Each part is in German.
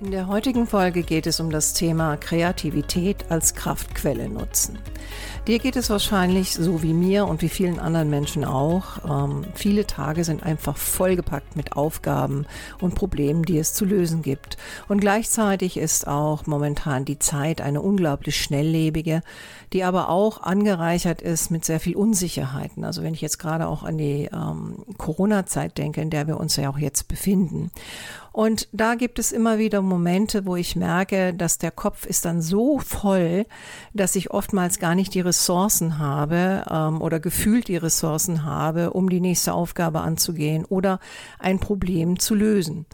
In der heutigen Folge geht es um das Thema Kreativität als Kraftquelle nutzen. Dir geht es wahrscheinlich so wie mir und wie vielen anderen Menschen auch. Ähm, viele Tage sind einfach vollgepackt mit Aufgaben und Problemen, die es zu lösen gibt. Und gleichzeitig ist auch momentan die Zeit eine unglaublich schnelllebige, die aber auch angereichert ist mit sehr viel Unsicherheiten. Also wenn ich jetzt gerade auch an die ähm, Corona-Zeit denke, in der wir uns ja auch jetzt befinden. Und da gibt es immer wieder Momente, wo ich merke, dass der Kopf ist dann so voll, dass ich oftmals gar nicht die Ressourcen habe ähm, oder gefühlt die Ressourcen habe, um die nächste Aufgabe anzugehen oder ein Problem zu lösen.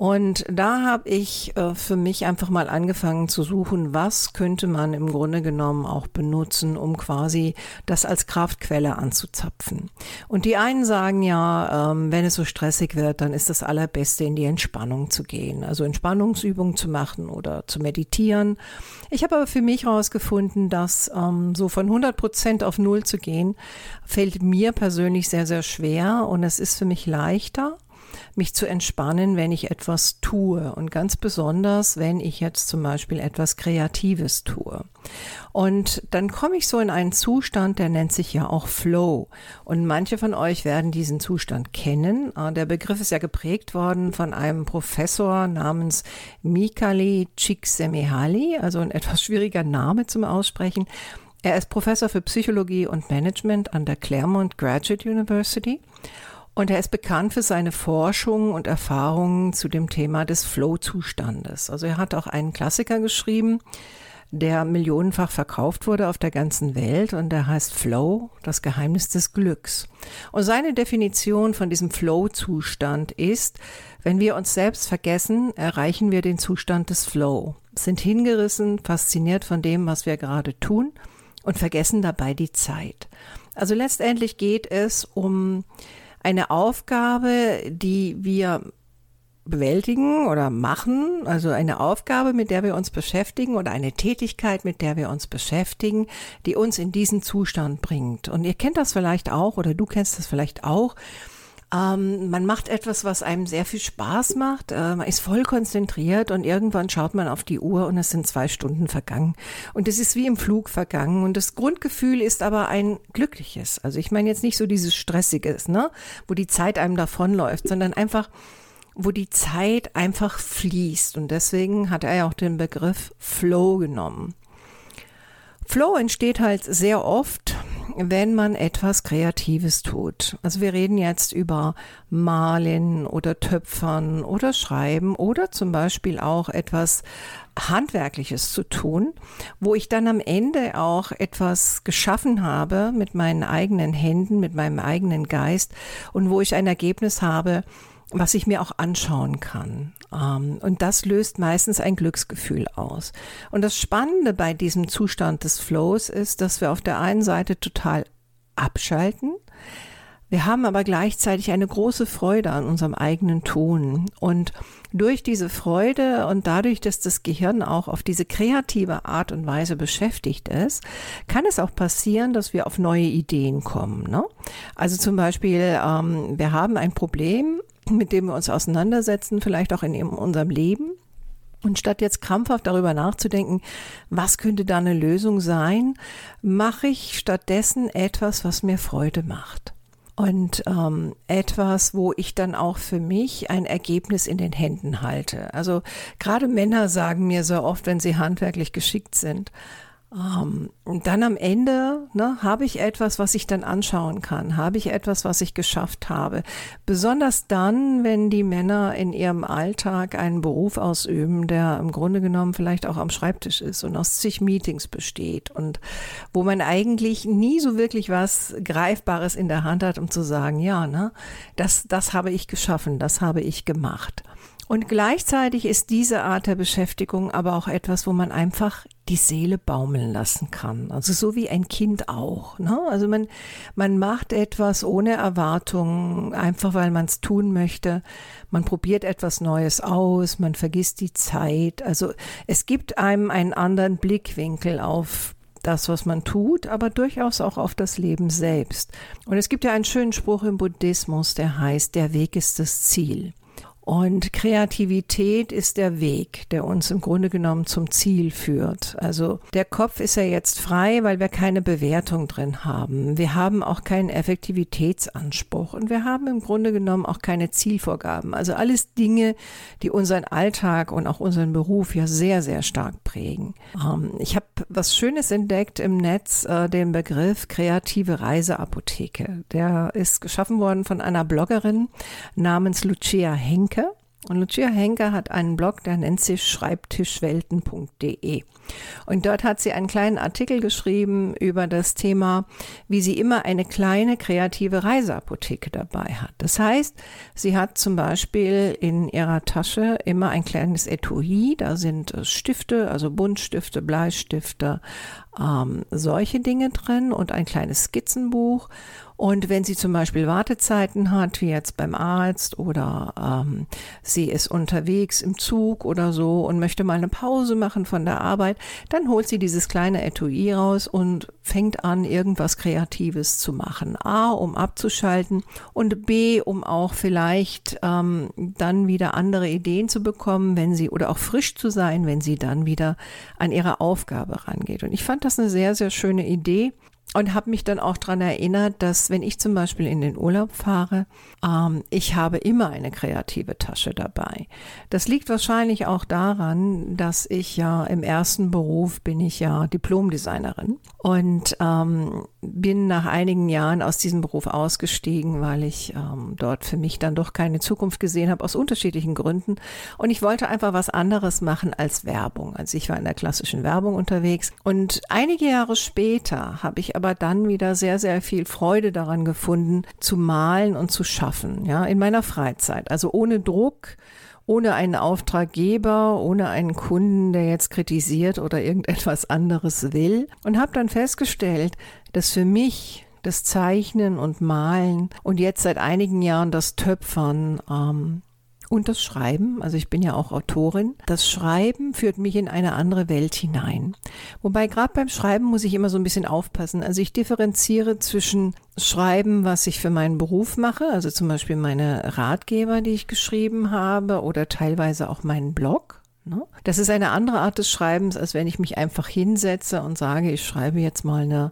Und da habe ich äh, für mich einfach mal angefangen zu suchen, was könnte man im Grunde genommen auch benutzen, um quasi das als Kraftquelle anzuzapfen. Und die einen sagen ja, ähm, wenn es so stressig wird, dann ist das Allerbeste, in die Entspannung zu gehen, also Entspannungsübungen zu machen oder zu meditieren. Ich habe aber für mich herausgefunden, dass ähm, so von 100 Prozent auf Null zu gehen, fällt mir persönlich sehr, sehr schwer und es ist für mich leichter mich zu entspannen, wenn ich etwas tue und ganz besonders, wenn ich jetzt zum Beispiel etwas Kreatives tue. Und dann komme ich so in einen Zustand, der nennt sich ja auch Flow. Und manche von euch werden diesen Zustand kennen. Äh, der Begriff ist ja geprägt worden von einem Professor namens Mikali Csikszentmihalyi, also ein etwas schwieriger Name zum Aussprechen. Er ist Professor für Psychologie und Management an der Claremont Graduate University und er ist bekannt für seine Forschung und Erfahrungen zu dem Thema des Flow-Zustandes. Also er hat auch einen Klassiker geschrieben, der millionenfach verkauft wurde auf der ganzen Welt und der heißt Flow, das Geheimnis des Glücks. Und seine Definition von diesem Flow-Zustand ist, wenn wir uns selbst vergessen, erreichen wir den Zustand des Flow, sind hingerissen, fasziniert von dem, was wir gerade tun und vergessen dabei die Zeit. Also letztendlich geht es um eine Aufgabe, die wir bewältigen oder machen, also eine Aufgabe, mit der wir uns beschäftigen oder eine Tätigkeit, mit der wir uns beschäftigen, die uns in diesen Zustand bringt. Und ihr kennt das vielleicht auch oder du kennst das vielleicht auch. Ähm, man macht etwas, was einem sehr viel Spaß macht. Äh, man ist voll konzentriert und irgendwann schaut man auf die Uhr und es sind zwei Stunden vergangen. Und es ist wie im Flug vergangen. Und das Grundgefühl ist aber ein glückliches. Also ich meine jetzt nicht so dieses Stressiges, ne, wo die Zeit einem davonläuft, sondern einfach, wo die Zeit einfach fließt. Und deswegen hat er ja auch den Begriff Flow genommen. Flow entsteht halt sehr oft wenn man etwas Kreatives tut. Also wir reden jetzt über Malen oder Töpfern oder Schreiben oder zum Beispiel auch etwas Handwerkliches zu tun, wo ich dann am Ende auch etwas geschaffen habe mit meinen eigenen Händen, mit meinem eigenen Geist und wo ich ein Ergebnis habe, was ich mir auch anschauen kann. Ähm, und das löst meistens ein Glücksgefühl aus. Und das Spannende bei diesem Zustand des Flows ist, dass wir auf der einen Seite total abschalten, wir haben aber gleichzeitig eine große Freude an unserem eigenen Tun. Und durch diese Freude und dadurch, dass das Gehirn auch auf diese kreative Art und Weise beschäftigt ist, kann es auch passieren, dass wir auf neue Ideen kommen. Ne? Also zum Beispiel, ähm, wir haben ein Problem mit dem wir uns auseinandersetzen, vielleicht auch in unserem Leben. Und statt jetzt krampfhaft darüber nachzudenken, was könnte da eine Lösung sein, mache ich stattdessen etwas, was mir Freude macht. Und ähm, etwas, wo ich dann auch für mich ein Ergebnis in den Händen halte. Also gerade Männer sagen mir so oft, wenn sie handwerklich geschickt sind, um, ähm, und dann am Ende ne, habe ich etwas, was ich dann anschauen kann, habe ich etwas, was ich geschafft habe. Besonders dann, wenn die Männer in ihrem Alltag einen Beruf ausüben, der im Grunde genommen vielleicht auch am Schreibtisch ist und aus zig Meetings besteht und wo man eigentlich nie so wirklich was Greifbares in der Hand hat, um zu sagen, ja, ne, das, das habe ich geschaffen, das habe ich gemacht. Und gleichzeitig ist diese Art der Beschäftigung aber auch etwas, wo man einfach die Seele baumeln lassen kann. Also so wie ein Kind auch. Ne? Also man, man macht etwas ohne Erwartungen, einfach weil man es tun möchte. Man probiert etwas Neues aus, man vergisst die Zeit. Also es gibt einem einen anderen Blickwinkel auf das, was man tut, aber durchaus auch auf das Leben selbst. Und es gibt ja einen schönen Spruch im Buddhismus, der heißt, der Weg ist das Ziel. Und Kreativität ist der Weg, der uns im Grunde genommen zum Ziel führt. Also der Kopf ist ja jetzt frei, weil wir keine Bewertung drin haben. Wir haben auch keinen Effektivitätsanspruch und wir haben im Grunde genommen auch keine Zielvorgaben. Also alles Dinge, die unseren Alltag und auch unseren Beruf ja sehr, sehr stark prägen. Ähm, ich habe was Schönes entdeckt im Netz, äh, den Begriff kreative Reiseapotheke. Der ist geschaffen worden von einer Bloggerin namens Lucia Henk Henke. Und Lucia Henke hat einen Blog, der nennt sich schreibtischwelten.de. Und dort hat sie einen kleinen Artikel geschrieben über das Thema, wie sie immer eine kleine kreative Reiseapotheke dabei hat. Das heißt, sie hat zum Beispiel in ihrer Tasche immer ein kleines Etui, da sind Stifte, also Buntstifte, Bleistifte, ähm, solche Dinge drin und ein kleines Skizzenbuch. Und wenn sie zum Beispiel Wartezeiten hat, wie jetzt beim Arzt oder ähm, sie ist unterwegs im Zug oder so und möchte mal eine Pause machen von der Arbeit, dann holt sie dieses kleine Etui raus und fängt an, irgendwas Kreatives zu machen. A, um abzuschalten und B, um auch vielleicht ähm, dann wieder andere Ideen zu bekommen, wenn sie oder auch frisch zu sein, wenn sie dann wieder an ihre Aufgabe rangeht. Und ich fand das eine sehr, sehr schöne Idee und habe mich dann auch daran erinnert, dass wenn ich zum Beispiel in den Urlaub fahre, ähm, ich habe immer eine kreative Tasche dabei. Das liegt wahrscheinlich auch daran, dass ich ja im ersten Beruf bin ich ja Diplomdesignerin und ähm, bin nach einigen Jahren aus diesem Beruf ausgestiegen, weil ich ähm, dort für mich dann doch keine Zukunft gesehen habe aus unterschiedlichen Gründen und ich wollte einfach was anderes machen als Werbung. Also ich war in der klassischen Werbung unterwegs und einige Jahre später habe ich aber dann wieder sehr, sehr viel Freude daran gefunden, zu malen und zu schaffen, ja, in meiner Freizeit. Also ohne Druck, ohne einen Auftraggeber, ohne einen Kunden, der jetzt kritisiert oder irgendetwas anderes will. Und habe dann festgestellt, dass für mich das Zeichnen und Malen und jetzt seit einigen Jahren das Töpfern ähm, und das Schreiben, also ich bin ja auch Autorin, das Schreiben führt mich in eine andere Welt hinein. Wobei gerade beim Schreiben muss ich immer so ein bisschen aufpassen. Also ich differenziere zwischen Schreiben, was ich für meinen Beruf mache, also zum Beispiel meine Ratgeber, die ich geschrieben habe oder teilweise auch meinen Blog. Ne? Das ist eine andere Art des Schreibens, als wenn ich mich einfach hinsetze und sage, ich schreibe jetzt mal eine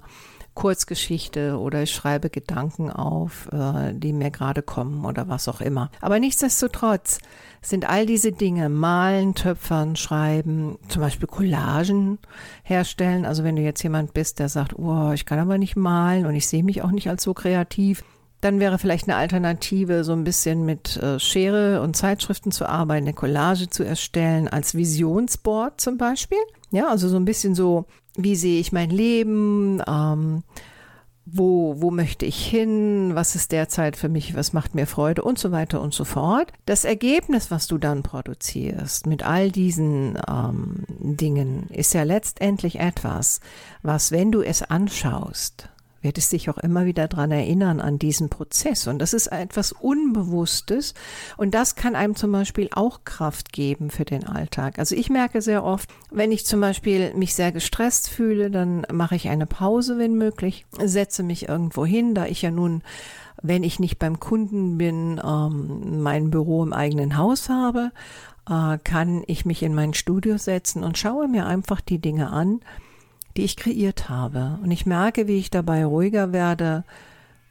Kurzgeschichte oder ich schreibe Gedanken auf, äh, die mir gerade kommen oder was auch immer. Aber nichtsdestotrotz sind all diese Dinge, malen, töpfern, schreiben, zum Beispiel Collagen herstellen. Also wenn du jetzt jemand bist, der sagt, oh, ich kann aber nicht malen und ich sehe mich auch nicht als so kreativ, dann wäre vielleicht eine Alternative, so ein bisschen mit äh, Schere und Zeitschriften zu arbeiten, eine Collage zu erstellen, als Visionsboard zum Beispiel. Ja, also so ein bisschen so wie sehe ich mein Leben, ähm, wo, wo möchte ich hin, was ist derzeit für mich, was macht mir Freude und so weiter und so fort. Das Ergebnis, was du dann produzierst mit all diesen ähm, Dingen, ist ja letztendlich etwas, was, wenn du es anschaust, wird es dich auch immer wieder dran erinnern an diesen Prozess. Und das ist etwas Unbewusstes. Und das kann einem zum Beispiel auch Kraft geben für den Alltag. Also ich merke sehr oft, wenn ich zum Beispiel mich sehr gestresst fühle, dann mache ich eine Pause, wenn möglich, setze mich irgendwo hin, da ich ja nun wenn ich nicht beim Kunden bin, ähm, mein Büro im eigenen Haus habe, äh, kann ich mich in mein Studio setzen und schaue mir einfach die Dinge an, die ich kreiert habe. Und ich merke, wie ich dabei ruhiger werde,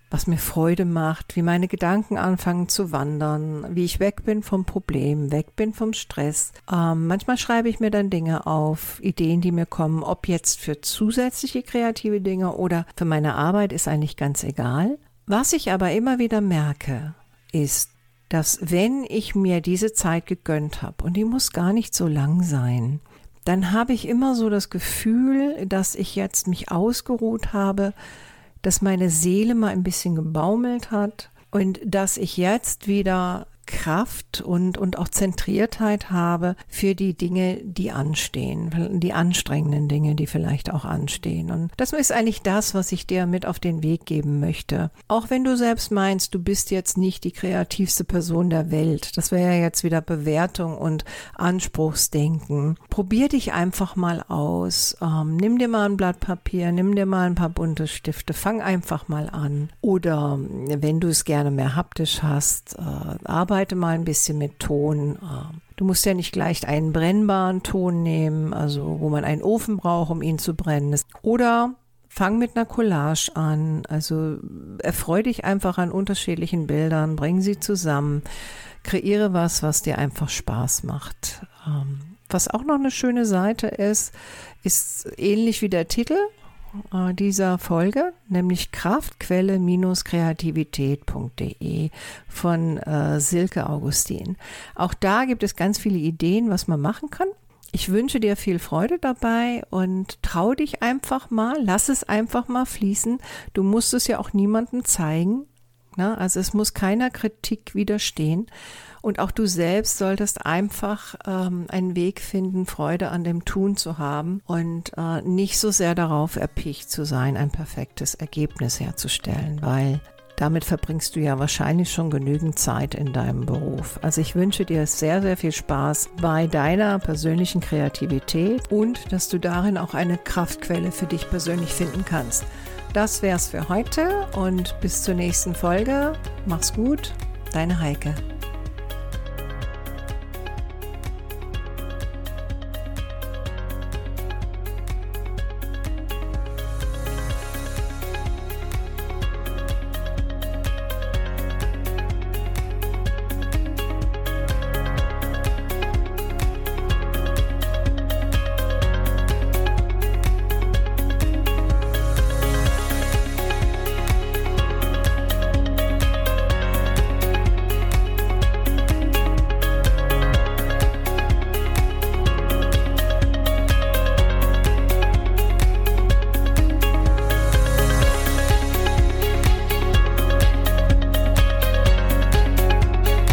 was mir Freude macht, wie meine Gedanken anfangen zu wandern, wie ich weg bin vom Problem, weg bin vom Stress. Ähm, manchmal schreibe ich mir dann Dinge auf, Ideen, die mir kommen, ob jetzt für zusätzliche kreative Dinge oder für meine Arbeit, ist eigentlich ganz egal. Was ich aber immer wieder merke, ist, dass wenn ich mir diese Zeit gegönnt habe, und die muss gar nicht so lang sein, dann habe ich immer so das Gefühl, dass ich jetzt mich ausgeruht habe, dass meine Seele mal ein bisschen gebaumelt hat und dass ich jetzt wieder Kraft und, und auch Zentriertheit habe für die Dinge, die anstehen, die anstrengenden Dinge, die vielleicht auch anstehen. Und das ist eigentlich das, was ich dir mit auf den Weg geben möchte. Auch wenn du selbst meinst, du bist jetzt nicht die kreativste Person der Welt, das wäre ja jetzt wieder Bewertung und Anspruchsdenken. Probier dich einfach mal aus. Ähm, nimm dir mal ein Blatt Papier, nimm dir mal ein paar bunte Stifte, fang einfach mal an. Oder wenn du es gerne mehr haptisch hast, äh, arbeite mal ein bisschen mit Ton. Äh, du musst ja nicht gleich einen brennbaren Ton nehmen, also wo man einen Ofen braucht, um ihn zu brennen. Oder Fang mit einer Collage an, also erfreu dich einfach an unterschiedlichen Bildern, bring sie zusammen, kreiere was, was dir einfach Spaß macht. Ähm, was auch noch eine schöne Seite ist, ist ähnlich wie der Titel dieser Folge, nämlich Kraftquelle-kreativität.de von äh, Silke Augustin. Auch da gibt es ganz viele Ideen, was man machen kann. Ich wünsche dir viel Freude dabei und trau dich einfach mal, lass es einfach mal fließen. Du musst es ja auch niemandem zeigen. Ne? Also es muss keiner Kritik widerstehen. Und auch du selbst solltest einfach ähm, einen Weg finden, Freude an dem Tun zu haben und äh, nicht so sehr darauf erpicht zu sein, ein perfektes Ergebnis herzustellen, weil damit verbringst du ja wahrscheinlich schon genügend Zeit in deinem Beruf. Also ich wünsche dir sehr, sehr viel Spaß bei deiner persönlichen Kreativität und dass du darin auch eine Kraftquelle für dich persönlich finden kannst. Das wär's für heute und bis zur nächsten Folge. Mach's gut, deine Heike.